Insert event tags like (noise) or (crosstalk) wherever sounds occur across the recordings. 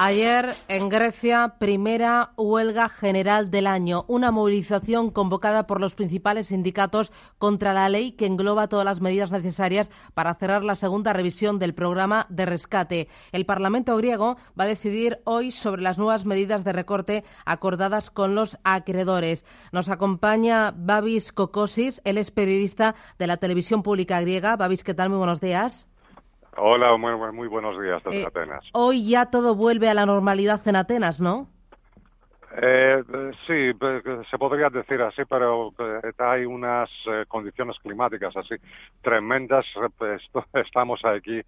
Ayer en Grecia, primera huelga general del año, una movilización convocada por los principales sindicatos contra la ley que engloba todas las medidas necesarias para cerrar la segunda revisión del programa de rescate. El Parlamento griego va a decidir hoy sobre las nuevas medidas de recorte acordadas con los acreedores. Nos acompaña Babis Kokosis, él es periodista de la televisión pública griega. Babis, ¿qué tal? Muy buenos días. Hola, muy, muy buenos días desde Eh, Atenas. Hoy ya todo vuelve a la normalidad en Atenas, ¿no? Eh, eh, sí, eh, se podría decir así, pero hay unas condiciones climáticas así tremendas. (laughs) pues, (laughs) estamos aquí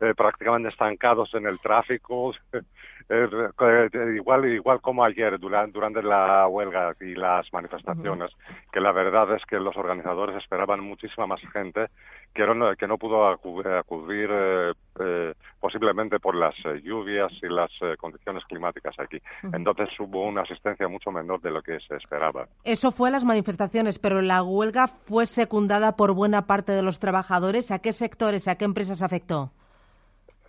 eh, prácticamente estancados en el tráfico, (laughs) eh, igual igual como ayer durante, durante la huelga y las manifestaciones, que la verdad es que los organizadores esperaban muchísima más gente que no, que no pudo acu- acudir eh, eh, posiblemente por las eh, lluvias y las eh, condiciones climáticas aquí. Entonces hubo una asistencia mucho menor de lo que se esperaba. Eso fue las manifestaciones, pero la huelga fue secundada por buena parte de los trabajadores. ¿A qué sectores, a qué empresas afectó?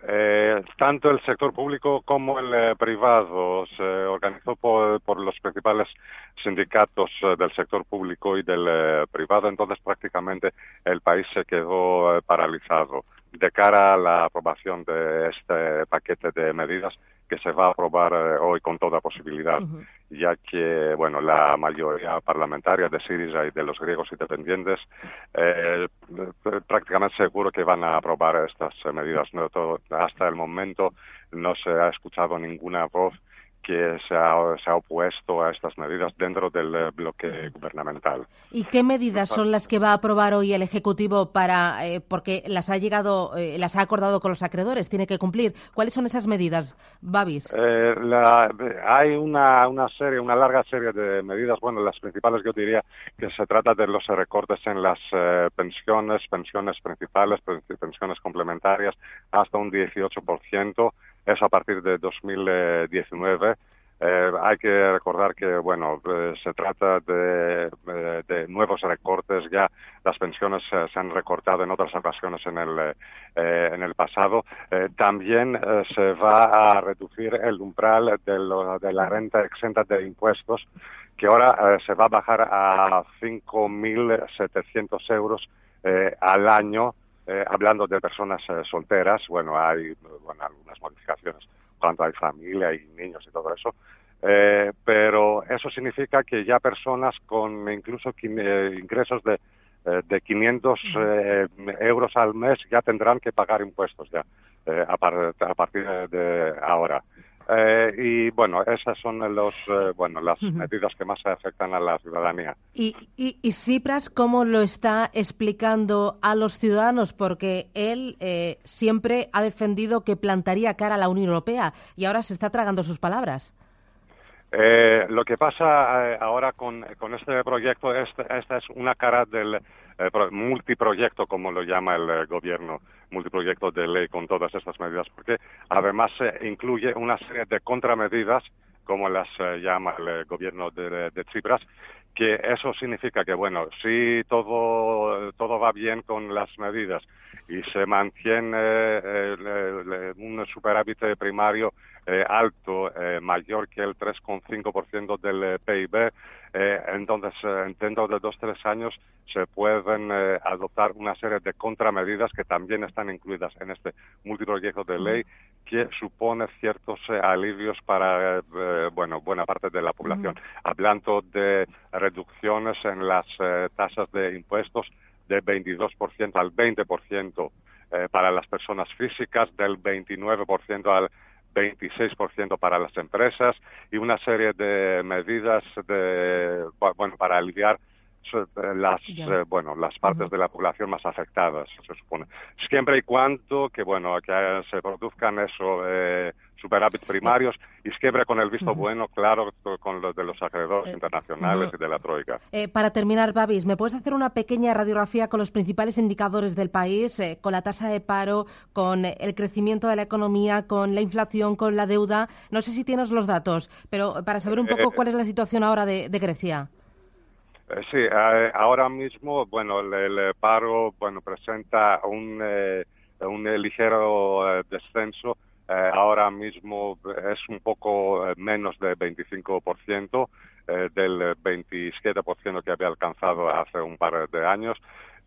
Eh, tanto el sector público como el eh, privado se organizó por, por los principales sindicatos eh, del sector público y del eh, privado, entonces prácticamente el país se quedó paralizado. De cara a la aprobación de este paquete de medidas que se va a aprobar hoy con toda posibilidad, ya que bueno la mayoría parlamentaria de Syriza y de los griegos independientes eh, prácticamente seguro que van a aprobar estas eh, medidas. No, todo- hasta el momento no se ha escuchado ninguna voz que se ha, se ha opuesto a estas medidas dentro del eh, bloque gubernamental. ¿Y qué medidas son las que va a aprobar hoy el Ejecutivo para, eh, porque las ha llegado, eh, las ha acordado con los acreedores, tiene que cumplir? ¿Cuáles son esas medidas, Babis? Eh, la- hay una, una serie, una larga serie de medidas. Bueno, las principales yo diría que se trata de los recortes en las pensiones, pensiones principales, pen- pensiones complementarias, hasta un 18%. Es a partir de 2019. Eh, hay que recordar que, bueno, eh, se trata de, eh, de nuevos recortes. Ya las pensiones eh, se han recortado en otras ocasiones en el, en el pasado. También se va a reducir el umbral de, la renta exenta de impuestos, que ahora se va a bajar a 5.700 euros al año, hablando de personas solteras. Bueno, hay algunas modificaciones cuando hay familia y niños y todo eso. Eh, pero eso significa que ya personas con incluso eh, ingresos de, eh, de 500 eh, euros al mes ya tendrán que pagar impuestos ya a, par- a partir de ahora. Eh, y bueno, esas son los, eh, bueno, las medidas que más afectan a la ciudadanía. ¿Y, y, y Tsipras cómo lo está explicando a los ciudadanos? Porque él eh, siempre ha defendido que plantaría cara a la Unión Europea y ahora se está tragando sus palabras. Eh, lo que pasa eh, ahora con, con este proyecto, este, esta es una cara del multiproyecto, como lo llama el eh, gobierno, multiproyecto de ley con todas estas medidas, porque además eh, incluye una serie de contramedidas, como las eh, llama el eh, gobierno de, de Tsipras, que eso significa que, bueno, si todo, todo va bien con las medidas y se mantiene eh, un superávit primario eh, alto, eh, mayor que el 3,5% del eh, PIB, eh, entonces eh, dentro de dos tres años se pueden eh, adoptar una serie de contramedidas que también están incluidas en este multiproyecto de ley que supone ciertos eh, alivios para eh, bueno buena parte de la población. Hablando de reducciones en las tasas de impuestos del 22% al 20% eh, para las personas físicas, del 29% al 26% para las empresas y una serie de medidas de, bueno, para aliviar las eh, bueno las partes de la población más afectadas se supone. Siempre y cuando que bueno que se produzcan eso eh, superávit primarios y siempre con el visto bueno claro con los de los acreedores eh, internacionales y de la troika. Para terminar Babis me puedes hacer una pequeña radiografía con los principales indicadores del país con la tasa de paro con el crecimiento de la economía con la inflación con la deuda no sé si tienes los datos pero para saber un poco cuál es la situación ahora de Grecia. Eh, sí, eh, ahora mismo, bueno, el, paro, bueno, presenta un, eh, un ligero descenso. Ahora mismo es un poco menos de 25% del 27% que había alcanzado hace un par de años.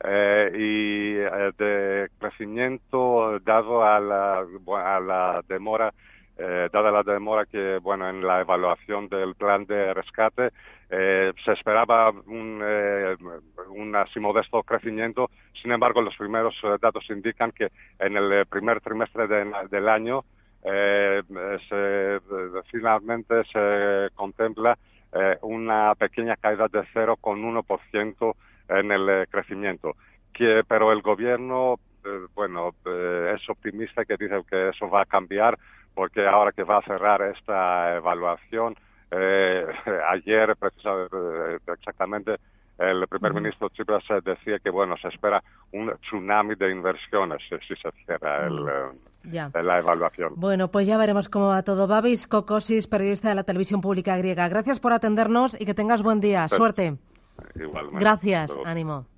y de crecimiento dado a la, a la demora eh, dada la demora que, bueno, en la evaluación del plan de rescate eh, se esperaba un, eh, un así modesto crecimiento. Sin embargo, los primeros eh, datos indican que en el primer trimestre del año se, finalmente se contempla una pequeña caída de 0,1% en el crecimiento. Que, pero el gobierno, bueno, es optimista que dice que eso va a cambiar porque ahora que va a cerrar esta evaluación, eh, (laughs) ayer eh, exactamente el primer ministro Tsipras decía que bueno se espera un tsunami de inversiones si se cierra el, eh, la evaluación. Bueno, pues ya veremos cómo va todo. Babis Kokosis, periodista de la televisión pública griega. Gracias por atendernos y que tengas buen día. Suerte. Igualmente. Gracias. Ánimo.